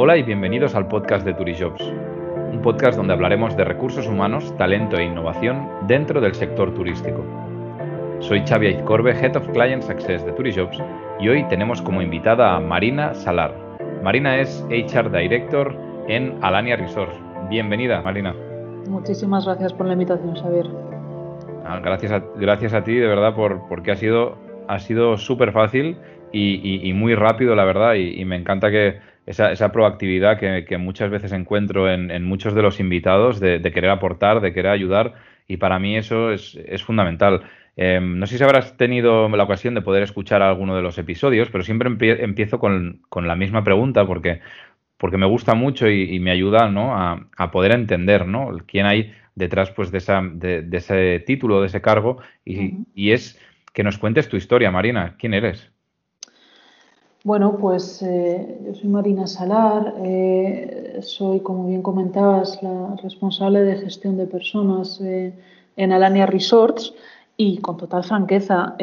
Hola y bienvenidos al podcast de Turijobs, un podcast donde hablaremos de recursos humanos, talento e innovación dentro del sector turístico. Soy Xavi Aizcorbe, Head of Client Success de Turijobs y hoy tenemos como invitada a Marina Salar. Marina es HR Director en Alania Resorts. Bienvenida, Marina. Muchísimas gracias por la invitación, Xavier. Ah, gracias, a, gracias a ti, de verdad, por, porque ha sido ha sido súper fácil y, muy rápido, la verdad, y, me encanta que esa, esa proactividad que, muchas veces encuentro en, muchos de los invitados de, querer aportar, de querer ayudar, y para mí eso es, fundamental. Em, no sé si habrás tenido la ocasión de poder escuchar alguno de los episodios, pero siempre empiezo con, la misma pregunta porque, porque me gusta mucho y, me ayuda ¿no? a, poder entender ¿no? quién hay detrás pues, de, esa, de, ese título, de ese cargo, y, y es que nos cuentes tu historia, Marina. ¿Quién eres? Bueno, pues eh, yo soy Marina Salar, eh, soy, como bien comentabas, la responsable de gestión de personas eh, en Alania Resorts y con total franqueza,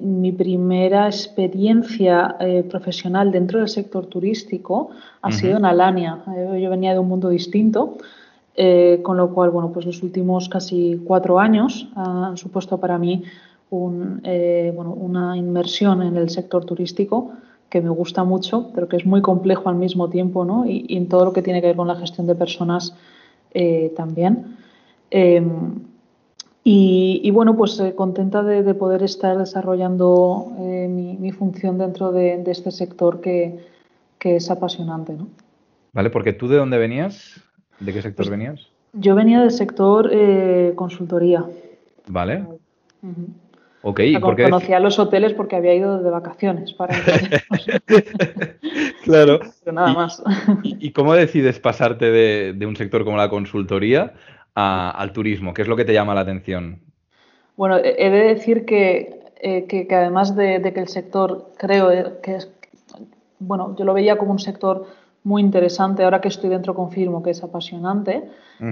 mi primera experiencia profesional dentro del sector turístico ha sido en Alania. yo venía de un mundo distinto, con lo cual, bueno, pues los últimos casi cuatro años han supuesto para mí una inmersión en el sector turístico que me gusta mucho, pero que es muy complejo al mismo tiempo, ¿no? Y, en todo lo que tiene que ver con la gestión de personas eh, también. Em, y, bueno, pues eh, contenta de, poder estar desarrollando eh, mi, función dentro de, este sector que, es apasionante, ¿no? Vale, porque tú de dónde venías, ¿de qué sector pues venías? Yo venía del sector consultoría. Vale. Ok, Conocía los hoteles porque había ido de vacaciones para Claro. nada más. ¿Y, cómo decides pasarte de, un sector como la consultoría al turismo? ¿Qué es lo que te llama la atención? Bueno, he de decir que, eh, además de, que el sector, creo eh, que es, bueno, yo lo veía como un sector muy interesante, ahora que estoy dentro confirmo que es apasionante,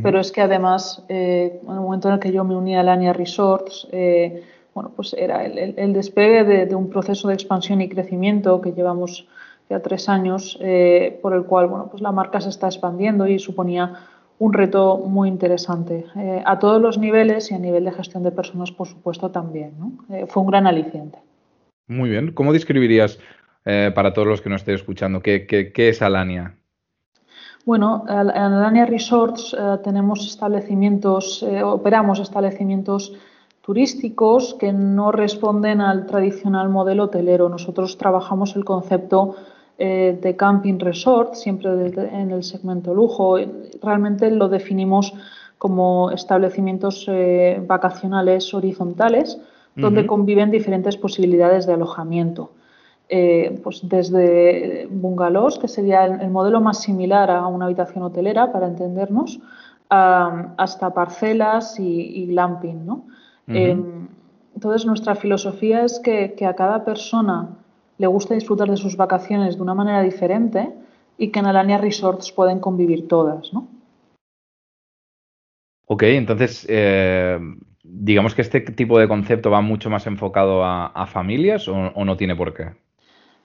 pero es que además, eh, en el momento en el que yo me uní a Lania Resorts, bueno, pues era el, despegue de, un proceso de expansión y crecimiento que llevamos ya tres años, eh, por el cual bueno, pues la marca se está expandiendo y suponía un reto muy interesante eh, a todos los niveles y a nivel de gestión de personas, por supuesto, también. Eh, fue un gran aliciente. Muy bien. ¿Cómo describirías para todos los que nos estén escuchando qué, qué es Alania? Bueno, en Alania Resorts tenemos establecimientos, operamos establecimientos turísticos que no responden al tradicional modelo hotelero. Nosotros trabajamos el concepto eh, de camping resort, siempre en el segmento lujo. Realmente lo definimos como establecimientos eh, vacacionales horizontales, donde conviven diferentes posibilidades de alojamiento. Eh, pues desde bungalows, que sería el, modelo más similar a una habitación hotelera, para entendernos, hasta parcelas y, y glamping, ¿no? Em, entonces, nuestra filosofía es que, a cada persona le gusta disfrutar de sus vacaciones de una manera diferente y que en Alania Resorts pueden convivir todas, ¿no? Ok, entonces, eh, digamos que este tipo de concepto va mucho más enfocado a, familias o, no tiene por qué.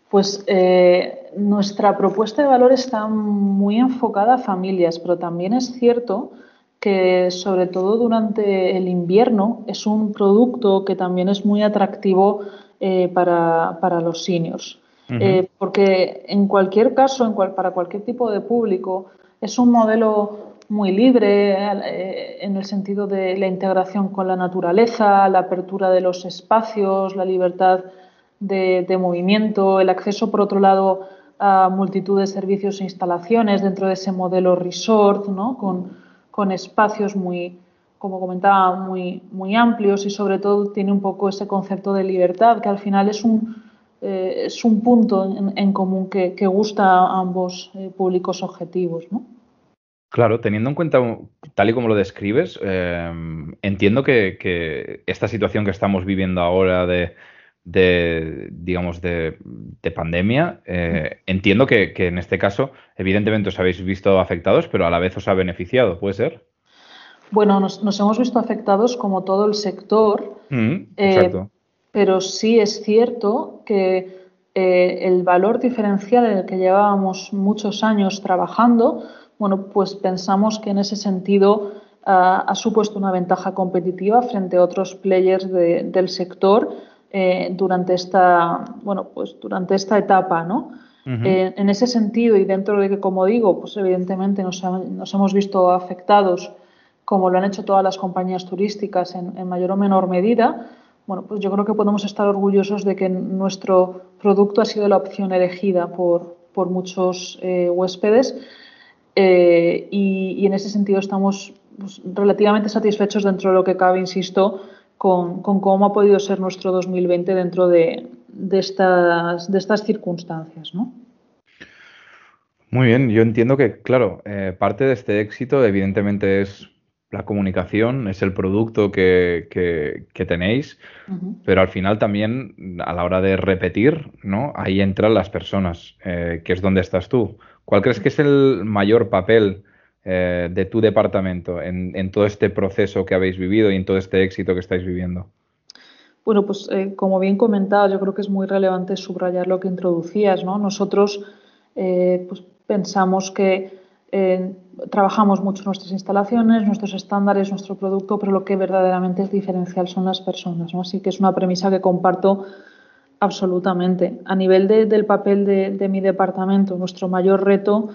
Pues eh, nuestra propuesta de valor está muy enfocada a familias, pero también es cierto que sobre todo durante el invierno es un producto que también es muy atractivo eh, para, los seniors. Eh, porque en cualquier caso, en para cualquier tipo de público, es un modelo muy libre eh, en el sentido de la integración con la naturaleza, la apertura de los espacios, la libertad de, de movimiento, el acceso, por otro lado, a multitud de servicios e instalaciones dentro de ese modelo resort, ¿no? con, con espacios muy, como comentaba, muy, muy amplios y sobre todo tiene un poco ese concepto de libertad, que al final es un, eh, es un punto en, común que, gusta a ambos eh, públicos objetivos. ¿no? Claro, teniendo en cuenta, tal y como lo describes, eh, entiendo que, esta situación que estamos viviendo ahora de, de digamos, de, pandemia, eh, entiendo que, en este caso, evidentemente os habéis visto afectados, pero a la vez os ha beneficiado, ¿puede ser? Bueno, nos, hemos visto afectados como todo el sector, mm, eh, pero sí es cierto que el valor diferencial en el que llevábamos muchos años trabajando, bueno, pues pensamos que en ese sentido ha supuesto una ventaja competitiva frente a otros players del sector eh, durante esta bueno pues durante esta etapa no eh, en ese sentido y dentro de que como digo pues evidentemente nos, hemos visto afectados como lo han hecho todas las compañías turísticas en, mayor o menor medida bueno pues yo creo que podemos estar orgullosos de que nuestro producto ha sido la opción elegida por, por muchos eh, huéspedes y, en ese sentido estamos pues, relativamente satisfechos dentro de lo que cabe insisto con, cómo ha podido ser nuestro 2020 dentro de, estas, de estas circunstancias, ¿no? Muy bien, yo entiendo que, claro, eh, parte de este éxito evidentemente es la comunicación, es el producto que, tenéis, pero al final también a la hora de repetir, ¿no? Ahí entran las personas, eh, que es donde estás tú. ¿Cuál crees que es el mayor papel eh, de tu departamento en, todo este proceso que habéis vivido y en todo este éxito que estáis viviendo? Bueno, pues eh, como bien comentado, yo creo que es muy relevante subrayar lo que introducías. ¿no? Nosotros eh, pues pensamos que trabajamos mucho nuestras instalaciones, nuestros estándares, nuestro producto, pero lo que verdaderamente es diferencial son las personas. ¿no? Así que es una premisa que comparto absolutamente. A nivel del papel de mi departamento, nuestro mayor reto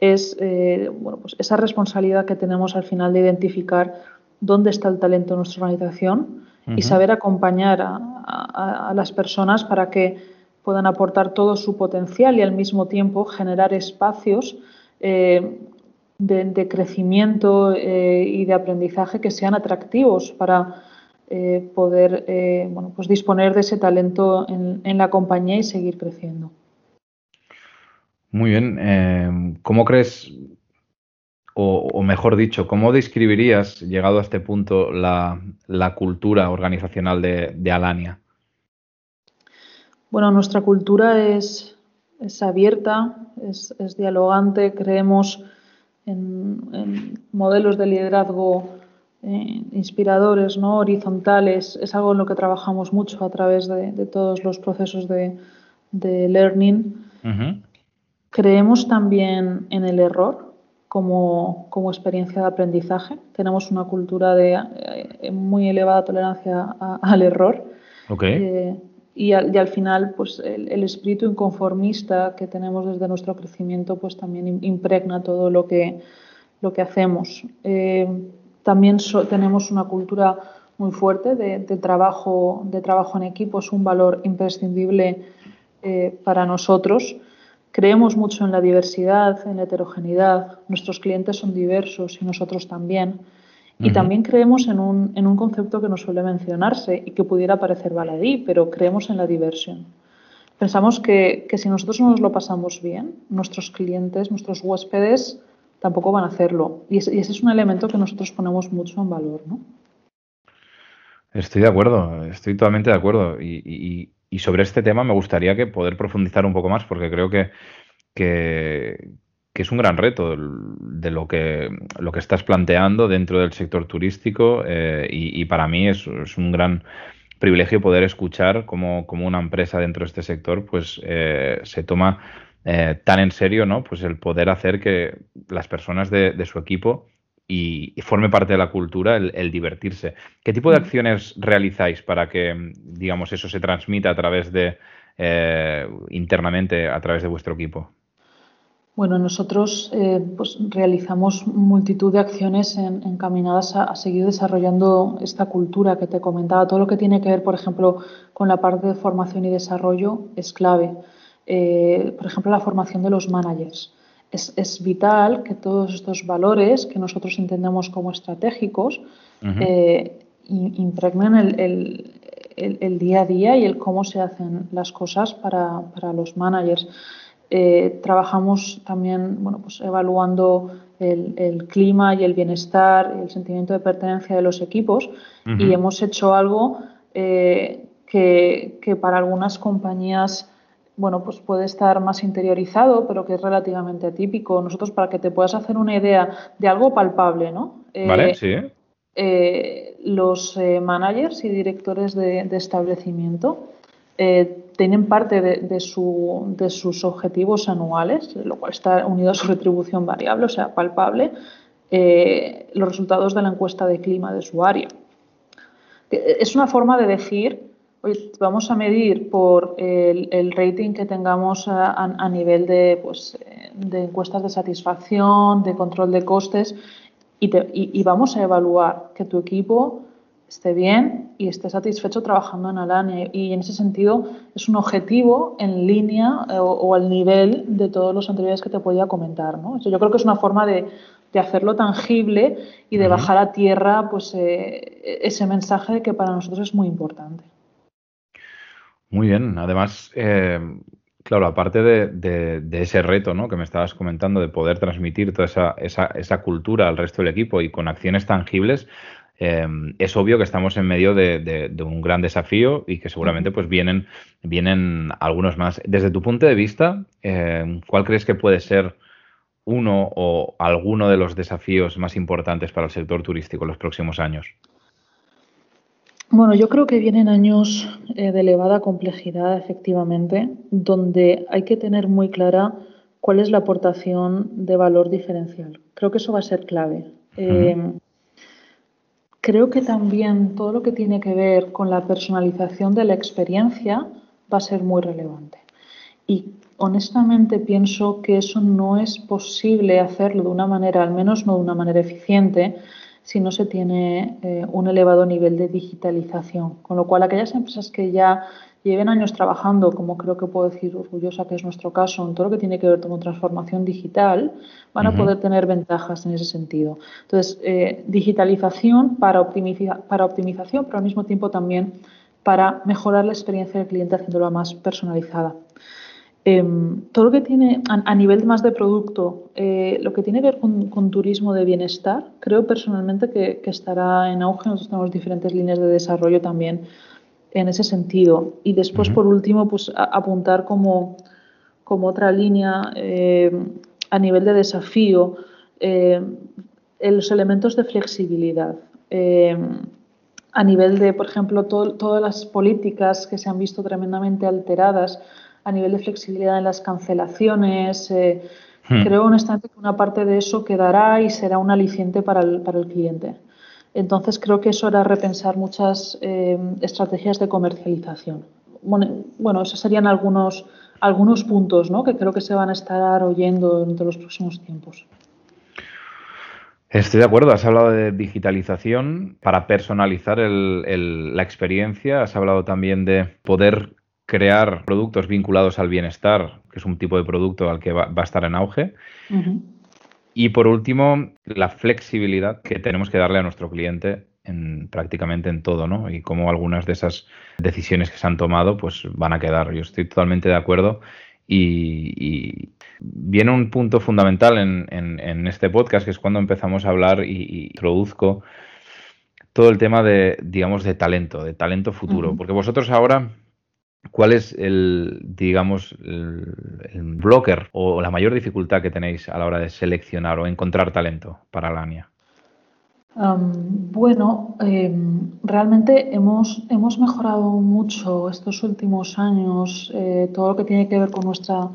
es eh, bueno, pues esa responsabilidad que tenemos al final de identificar dónde está el talento en nuestra organización y saber acompañar a, las personas para que puedan aportar todo su potencial y al mismo tiempo generar espacios eh, de, crecimiento eh, y de aprendizaje que sean atractivos para poder bueno, pues disponer de ese talento en la compañía y seguir creciendo. Muy bien. Em, ¿Cómo crees, o, mejor dicho, cómo describirías, llegado a este punto, la, cultura organizacional de, Alania? Bueno, nuestra cultura es, abierta, es, dialogante, creemos en, modelos de liderazgo eh, inspiradores, ¿no? horizontales. Es algo en lo que trabajamos mucho a través de, todos los procesos de, learning. Creemos también en el error como, experiencia de aprendizaje. Tenemos una cultura de eh, muy elevada tolerancia al error. Eh, y, al, final, pues el, espíritu inconformista que tenemos desde nuestro crecimiento, pues también impregna todo lo que, lo que hacemos. Eh, también tenemos una cultura muy fuerte de, trabajo, de trabajo en equipo, es un valor imprescindible para nosotros. Creemos mucho en la diversidad, en la heterogeneidad. Nuestros clientes son diversos y nosotros también. Y también creemos en un, en un, concepto que no suele mencionarse y que pudiera parecer baladí, pero creemos en la diversión. Pensamos que, que, si nosotros no nos lo pasamos bien, nuestros clientes, nuestros huéspedes tampoco van a hacerlo. Y ese, es un elemento que nosotros ponemos mucho en valor. ¿no? Estoy de acuerdo, estoy totalmente de acuerdo. y, y sobre este tema me gustaría que poder profundizar un poco más porque creo que, que, es un gran reto de lo que, lo que estás planteando dentro del sector turístico eh, y, para mí es, un gran privilegio poder escuchar cómo, una empresa dentro de este sector pues eh, se toma eh, tan en serio ¿no? pues el poder hacer que las personas de su equipo y, forme parte de la cultura el, divertirse. ¿Qué tipo de mm. acciones realizáis para que, digamos, eso se transmita a través de, eh, internamente, a través de vuestro equipo? Bueno, nosotros eh, pues, realizamos multitud de acciones encaminadas a, seguir desarrollando esta cultura que te comentaba. Todo lo que tiene que ver, por ejemplo, con la parte de formación y desarrollo es clave. Eh, por ejemplo, la formación de los managers es, vital que todos estos valores que nosotros entendemos como estratégicos eh, impregnen el, día a día y el cómo se hacen las cosas para, los managers. Eh, trabajamos también bueno, pues evaluando el, clima y el bienestar, y el sentimiento de pertenencia de los equipos y hemos hecho algo eh, que, que, para algunas compañías bueno, pues puede estar más interiorizado, pero que es relativamente atípico. Nosotros, para que te puedas hacer una idea de algo palpable, ¿no? Eh, vale, sí. Eh, los eh, managers y directores de, establecimiento tienen parte de, sus objetivos anuales, lo cual está unido a su retribución variable, o sea, palpable, los resultados de la encuesta de clima de su área. Es una forma de decir, oye, vamos a medir por el, rating que tengamos a, nivel de, pues, de encuestas de satisfacción, de control de costes, y vamos a evaluar que tu equipo esté bien y esté satisfecho trabajando en Alania. Y en ese sentido es un objetivo en línea eh, o, al nivel de todos los anteriores que te podía comentar. ¿no? yo creo que es una forma de, hacerlo tangible y de bajar a tierra pues, eh, ese mensaje de que para nosotros es muy importante. Muy bien. Además, eh, claro, aparte de, ese reto ¿no? que me estabas comentando de poder transmitir toda esa, esa, esa cultura al resto del equipo y con acciones tangibles, Em, es obvio que estamos en medio de, un gran desafío y que seguramente pues vienen, vienen algunos más. Desde tu punto de vista, em, ¿cuál crees que puede ser uno o alguno de los desafíos más importantes para el sector turístico en los próximos años? Bueno, yo creo que vienen años eh, de elevada complejidad, efectivamente, donde hay que tener muy clara cuál es la aportación de valor diferencial. Creo que eso va a ser clave. Creo que también todo lo que tiene que ver con la personalización de la experiencia va a ser muy relevante. Y honestamente pienso que eso no es posible hacerlo de una manera, al menos no de una manera eficiente, si no se tiene eh, un elevado nivel de digitalización. Con lo cual, aquellas empresas que ya lleven años trabajando, como creo que puedo decir orgullosa que es nuestro caso, en todo lo que tiene que ver con transformación digital, van a poder tener ventajas en ese sentido. Entonces, eh, digitalización para, para optimización, pero al mismo tiempo también para mejorar la experiencia del cliente haciéndola más personalizada. Em, todo lo que tiene a, nivel más de producto, eh, lo que tiene que ver con, turismo de bienestar, creo personalmente que, que estará en auge. Nosotros tenemos diferentes líneas de desarrollo también en ese sentido. Y después, por último, pues apuntar como, como, otra línea eh, a nivel de desafío eh, los elementos de flexibilidad. A nivel de, por ejemplo, todas las políticas que se han visto tremendamente alteradas a nivel de flexibilidad en las cancelaciones. Hmm. Creo honestamente que una parte de eso quedará y será un aliciente para el, para el cliente. Entonces creo que eso era repensar muchas eh, estrategias de comercialización. Bueno, esos serían algunos, algunos puntos ¿no? que creo que se van a estar oyendo durante los próximos tiempos. Estoy de acuerdo, has hablado de digitalización para personalizar la experiencia, has hablado también de poder crear productos vinculados al bienestar, que es un tipo de producto al que va, a estar en auge. Y por último, la flexibilidad que tenemos que darle a nuestro cliente en prácticamente en todo, ¿no? Y cómo algunas de esas decisiones que se han tomado, pues van a quedar. Yo estoy totalmente de acuerdo. Y, viene un punto fundamental en, este podcast, que es cuando empezamos a hablar y, introduzco todo el tema de, digamos, de talento, de talento futuro. Porque vosotros ahora ¿Cuál es el, digamos, el, blocker o la mayor dificultad que tenéis a la hora de seleccionar o encontrar talento para la ANIA? bueno, em, realmente hemos, hemos mejorado mucho estos últimos años eh, todo lo que tiene que ver con nuestra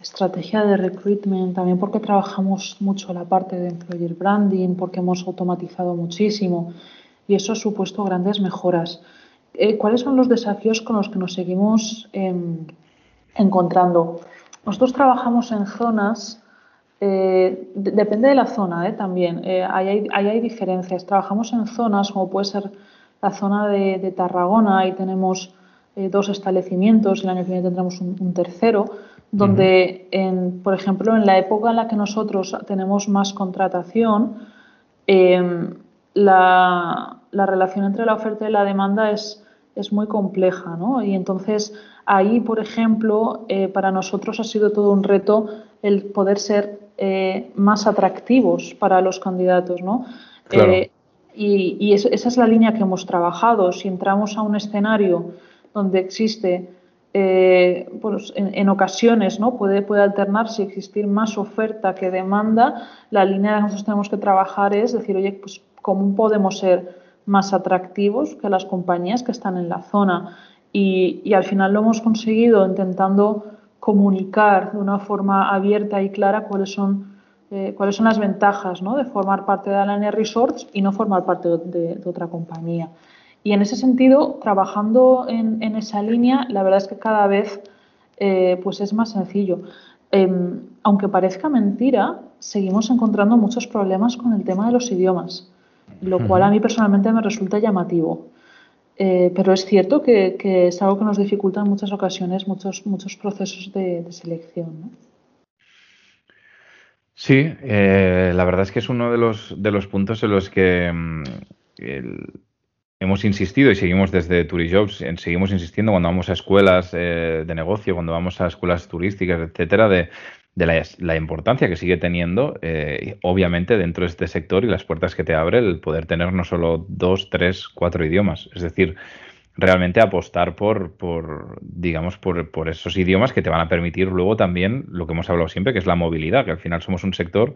estrategia de recruitment, también porque trabajamos mucho la parte de employer branding, porque hemos automatizado muchísimo y eso ha supuesto grandes mejoras. Eh, ¿cuáles son los desafíos con los que nos seguimos em, encontrando? Nosotros trabajamos en zonas, eh, depende de la zona eh, también, ahí hay, diferencias. Trabajamos en zonas como puede ser la zona de, Tarragona, ahí tenemos dos establecimientos, el año que viene tendremos un, tercero, donde, por ejemplo, en la época en la que nosotros tenemos más contratación, em, la, la relación entre la oferta y la demanda es es muy compleja, ¿no? Y entonces ahí, por ejemplo, eh, para nosotros ha sido todo un reto el poder ser eh, más atractivos para los candidatos, ¿no? Eh, y, esa es la línea que hemos trabajado. Si entramos a un escenario donde existe, pues en, ocasiones, ¿no? Puede, puede alternarse, existir más oferta que demanda, la línea que nosotros tenemos que trabajar es decir, oye, pues cómo podemos ser más atractivos que las compañías que están en la zona. y, al final lo hemos conseguido intentando comunicar de una forma abierta y clara cuáles son, eh, cuáles son las ventajas ¿no? de formar parte de Alania Resorts y no formar parte de, otra compañía. Y en ese sentido, trabajando en, esa línea, la verdad es que cada vez eh, pues es más sencillo. Em, aunque parezca mentira, seguimos encontrando muchos problemas con el tema de los idiomas, lo cual a mí personalmente me resulta llamativo. Eh, pero es cierto que, es algo que nos dificulta en muchas ocasiones muchos, muchos procesos de, selección. Sí, eh, la verdad es que es uno de los, de los puntos en los que mm, hemos insistido y seguimos desde Turijobs, seguimos insistiendo cuando vamos a escuelas eh, de negocio, cuando vamos a escuelas turísticas, etcétera, de de la, importancia que sigue teniendo, eh, obviamente, dentro de este sector y las puertas que te abre el poder tener no solo dos, tres, cuatro idiomas. Es decir, realmente apostar por, por digamos, por, por, esos idiomas que te van a permitir luego también lo que hemos hablado siempre, que es la movilidad, que al final somos un sector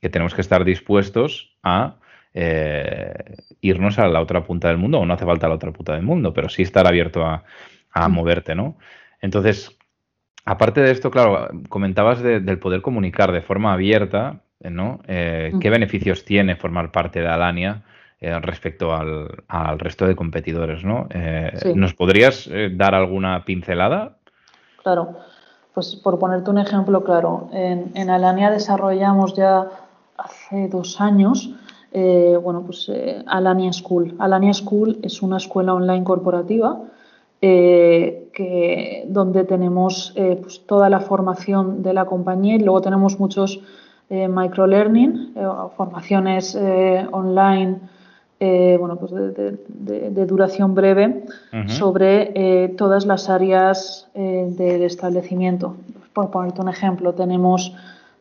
que tenemos que estar dispuestos a eh, irnos a la otra punta del mundo, o no hace falta la otra punta del mundo, pero sí estar abierto a, a moverte, ¿no? Entonces, Aparte de esto, claro, comentabas del poder comunicar de forma abierta, ¿no? Eh, ¿Qué beneficios tiene formar parte de Alania eh, respecto al, resto de competidores, ¿no? Eh, ¿Nos podrías dar alguna pincelada? Claro, pues por ponerte un ejemplo claro, en, Alania desarrollamos ya hace dos años, bueno, pues Alania School. Alania School es una escuela online corporativa eh, que, donde tenemos eh, pues, toda la formación de la compañía y luego tenemos muchos eh, microlearning, formaciones online bueno, pues de, duración breve sobre todas las áreas del establecimiento. Por ponerte un ejemplo, tenemos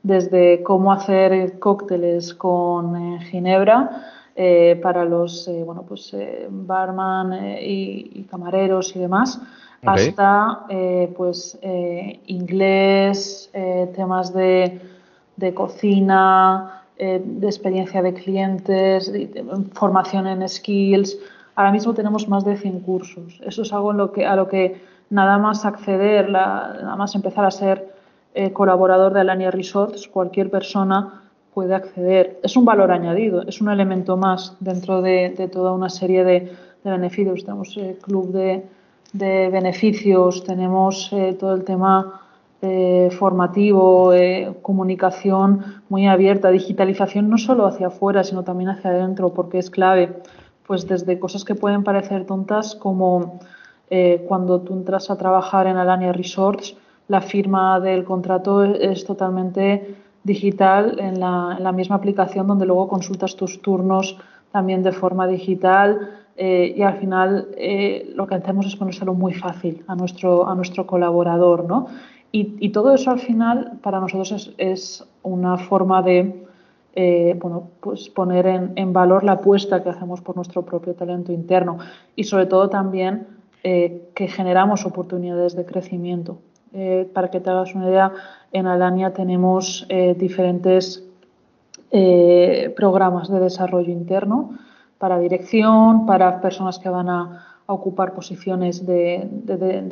desde cómo hacer cócteles con ginebra, eh, para los eh, bueno, pues, eh, barman y, camareros y demás, hasta pues, inglés, temas de, de cocina, de experiencia de clientes, formación en skills. Ahora mismo tenemos más de 100 cursos. Eso es algo en lo que, a lo que nada más acceder, nada más empezar a ser colaborador de Alania Resorts, cualquier persona puede acceder. Es un valor añadido, es un elemento más dentro de, toda una serie de, beneficios. Tenemos el club de, beneficios, tenemos eh, todo el tema eh, formativo, eh, comunicación muy abierta, digitalización no solo hacia afuera, sino también hacia adentro, porque es clave. Pues desde cosas que pueden parecer tontas como cuando tú entras a trabajar en Alania Resorts, la firma del contrato es totalmente digital en la, misma aplicación donde luego consultas tus turnos también de forma digital eh, y al final eh, lo que hacemos es ponérselo muy fácil a nuestro, a nuestro colaborador. ¿no? Y, todo eso al final para nosotros es, una forma de eh, bueno, pues poner en, en, valor la apuesta que hacemos por nuestro propio talento interno y sobre todo también que generamos oportunidades de crecimiento. Para que te hagas una idea, en Alania tenemos eh, diferentes eh, programas de desarrollo interno para dirección, para personas que van a, ocupar posiciones de,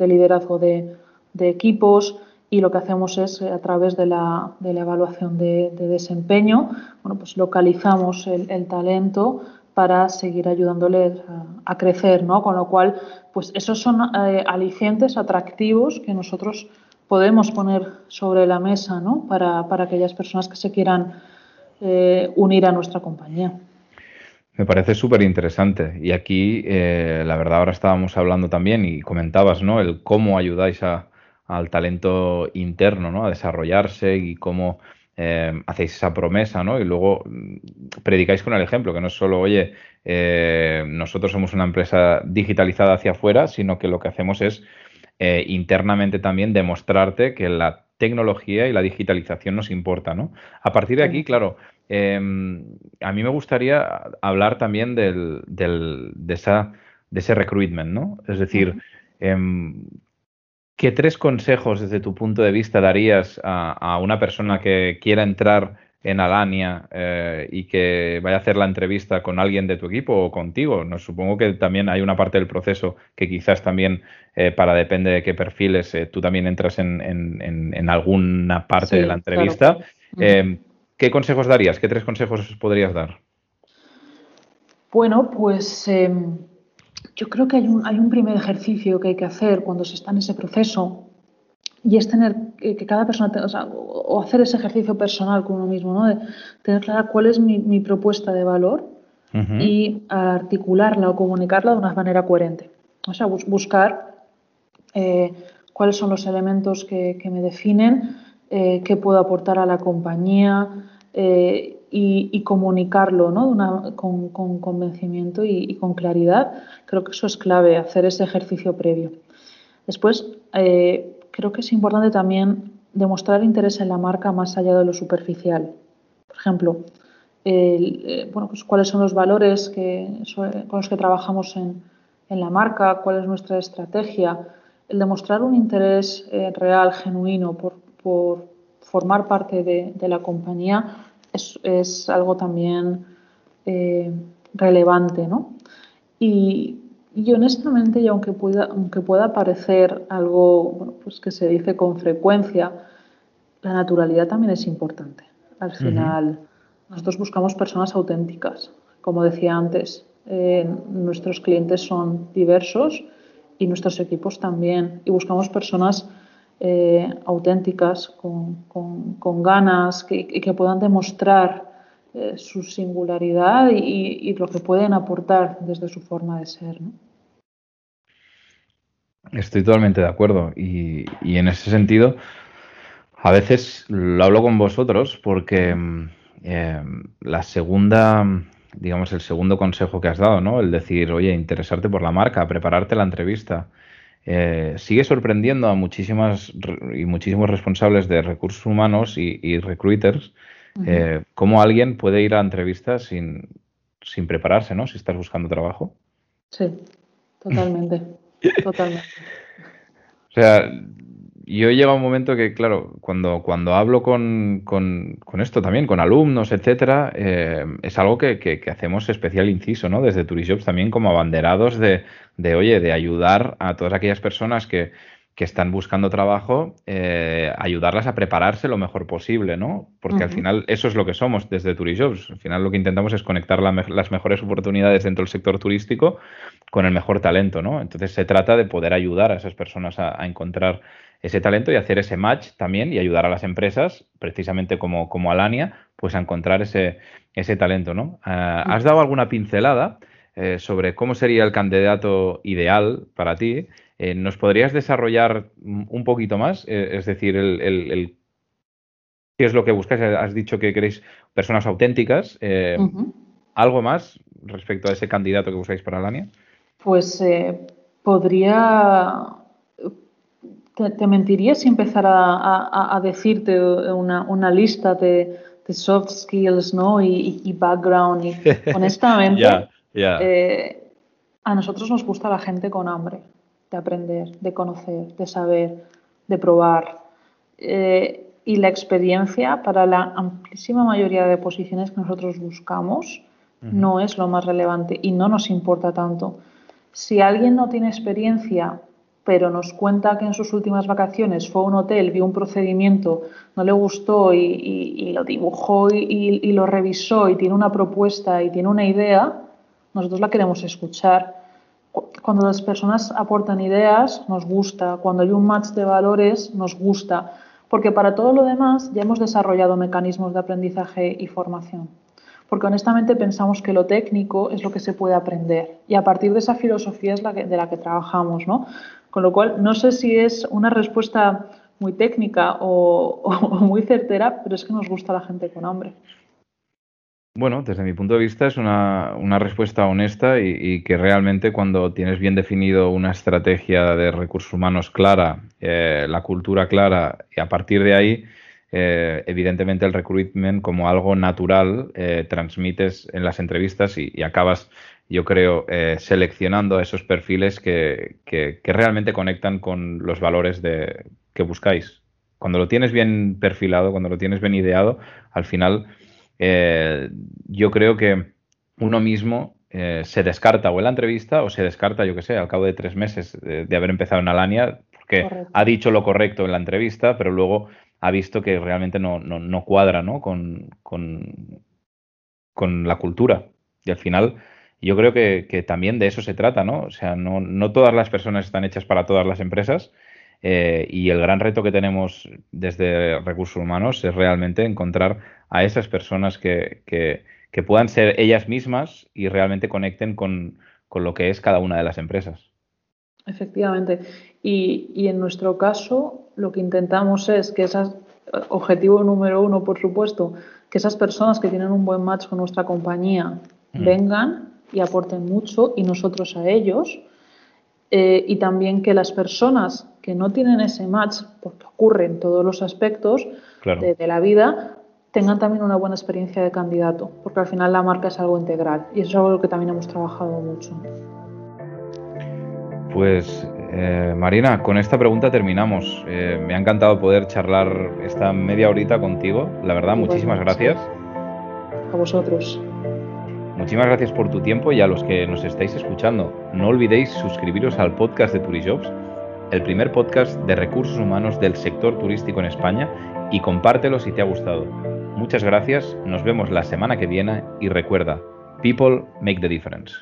liderazgo de, equipos y lo que hacemos es eh, a través de la, evaluación de, desempeño, bueno, pues localizamos el, talento para seguir ayudándoles a, crecer, ¿no? Con lo cual, pues esos son alicientes atractivos que nosotros podemos poner sobre la mesa ¿no? para, aquellas personas que se quieran eh, unir a nuestra compañía. Me parece súper interesante. Y aquí, eh, la verdad, ahora estábamos hablando también y comentabas, ¿no? El cómo ayudáis al talento interno, ¿no? A desarrollarse y cómo eh, hacéis esa promesa, ¿no? Y luego mm, predicáis con el ejemplo, que no es solo, oye, nosotros somos una empresa digitalizada hacia afuera, sino que lo que hacemos es eh, internamente también demostrarte que la tecnología y la digitalización nos importa, ¿no? A partir de aquí, claro, em, a mí me gustaría hablar también del, de, esa, de ese recruitment, ¿no? Es decir, em, ¿qué tres consejos desde tu punto de vista darías a, una persona que quiera entrar en Alania eh, y que vaya a hacer la entrevista con alguien de tu equipo o contigo. No, supongo que también hay una parte del proceso que quizás también, eh, para depende de qué perfiles, tú también entras en, alguna parte de la entrevista. ¿Qué consejos darías? ¿Qué tres consejos podrías dar? Bueno, pues em, yo creo que hay un, hay un primer ejercicio que hay que hacer cuando se está en ese proceso y es tener que cada persona, o, hacer ese ejercicio personal con uno mismo, ¿no? De tener clara cuál es mi, propuesta de valor y articularla o comunicarla de una manera coherente. O sea, buscar eh, cuáles son los elementos que, me definen, eh, qué puedo aportar a la compañía eh, y, comunicarlo ¿no? con, convencimiento y, con claridad. Creo que eso es clave, hacer ese ejercicio previo. Después, creo que es importante también demostrar interés en la marca más allá de lo superficial. Por ejemplo, eh, bueno, pues cuáles son los valores con los que trabajamos en, la marca, cuál es nuestra estrategia. El demostrar un interés eh, real, genuino por, formar parte de, la compañía es, algo también eh, relevante. ¿no? Y, y honestamente, y aunque pueda, aunque pueda parecer algo pues que se dice con frecuencia, la naturalidad también es importante. Al final, nosotros buscamos personas auténticas. Como decía antes, eh, nuestros clientes son diversos y nuestros equipos también. Y buscamos personas eh, auténticas, con, ganas, y que, puedan demostrar eh, su singularidad y, lo que pueden aportar desde su forma de ser. Estoy totalmente de acuerdo y, en ese sentido a veces lo hablo con vosotros porque mm, em, la segunda, digamos, el segundo consejo que has dado, ¿no? El decir, oye, interesarte por la marca, prepararte la entrevista. Eh, sigue sorprendiendo a muchísimas y muchísimos responsables de recursos humanos y, recruiters eh, cómo alguien puede ir a entrevistas sin, sin prepararse, ¿no? Si estás buscando trabajo. Sí, totalmente. Totalmente. O sea, yo he llegado un momento que, claro, cuando, cuando hablo con, con, esto también, con alumnos, etcétera, eh, es algo que, que, hacemos especial inciso, ¿no? Desde Turishops también como abanderados de, de, oye, de ayudar a todas aquellas personas que, que están buscando trabajo, eh, ayudarlas a prepararse lo mejor posible, ¿no? Porque al final eso es lo que somos desde Turijobs. Al final lo que intentamos es conectar las mejores oportunidades dentro del sector turístico con el mejor talento, ¿no? Entonces se trata de poder ayudar a esas personas a, encontrar ese talento y hacer ese match también y ayudar a las empresas, precisamente como, como Alania, pues a encontrar ese, ese talento, ¿no? Ah, ¿Has dado alguna pincelada eh, sobre cómo sería el candidato ideal para ti? Eh, ¿Nos podrías desarrollar un poquito más? Eh, es decir, el, ¿qué es lo que buscáis? Has dicho que queréis personas auténticas. Eh, ¿Algo más respecto a ese candidato que buscáis para Alania? Pues podría... Te, mentiría si empezara a, decirte una, lista de, soft skills ¿no? y, background. Y, honestamente, a nosotros nos gusta la gente con hambre de aprender, de conocer, de saber, de probar. Eh, y la experiencia para la amplísima mayoría de posiciones que nosotros buscamos no es lo más relevante y no nos importa tanto. Si alguien no tiene experiencia, pero nos cuenta que en sus últimas vacaciones fue a un hotel, vio un procedimiento, no le gustó y, lo dibujó y lo revisó y tiene una propuesta y tiene una idea, nosotros la queremos escuchar cuando las personas aportan ideas, nos gusta. Cuando hay un match de valores, nos gusta. Porque para todo lo demás ya hemos desarrollado mecanismos de aprendizaje y formación. Porque honestamente pensamos que lo técnico es lo que se puede aprender. Y a partir de esa filosofía es la de la que trabajamos. ¿no? Con lo cual, no sé si es una respuesta muy técnica o, o muy certera, pero es que nos gusta la gente con hambre. Bueno, desde mi punto de vista es una, respuesta honesta y, que realmente cuando tienes bien definido una estrategia de recursos humanos clara, eh, la cultura clara y a partir de ahí, eh, evidentemente el recruitment como algo natural eh, transmites en las entrevistas y, acabas, yo creo, seleccionando esos perfiles que, realmente conectan con los valores de, que buscáis. cuando lo tienes bien perfilado, cuando lo tienes bien ideado, al final eh, yo creo que uno mismo eh, se descarta o en la entrevista o se descarta, yo que sé, al cabo de tres meses de, haber empezado en Alania, porque ha dicho lo correcto en la entrevista, pero luego ha visto que realmente no, no, cuadra ¿no? Con, con, con, la cultura. Y al final, yo creo que, que, también de eso se trata, ¿no? O sea, no, no todas las personas están hechas para todas las empresas. Eh, y el gran reto que tenemos desde recursos humanos es realmente encontrar a esas personas que, que, que puedan ser ellas mismas y realmente conecten con, con, lo que es cada una de las empresas. Efectivamente. Y, y en nuestro caso, lo que intentamos es que esas, objetivo número uno, por supuesto, que esas personas que tienen un buen match con nuestra compañía mm. vengan y aporten mucho y nosotros a ellos. Eh, y también que las personas que no tienen ese match, porque ocurre en todos los aspectos de, la vida, tengan también una buena experiencia de candidato, porque al final la marca es algo integral y eso es algo que también hemos trabajado mucho. Pues eh, Marina, con esta pregunta terminamos. Eh, me ha encantado poder charlar esta media horita contigo. La verdad, muchísimas gracias. A vosotros. Muchísimas gracias por tu tiempo y a los que nos estáis escuchando. No olvidéis suscribiros al podcast de Turijobs, el primer podcast de recursos humanos del sector turístico en España y compártelo si te ha gustado. Muchas gracias, nos vemos la semana que viene y recuerda, people make the difference.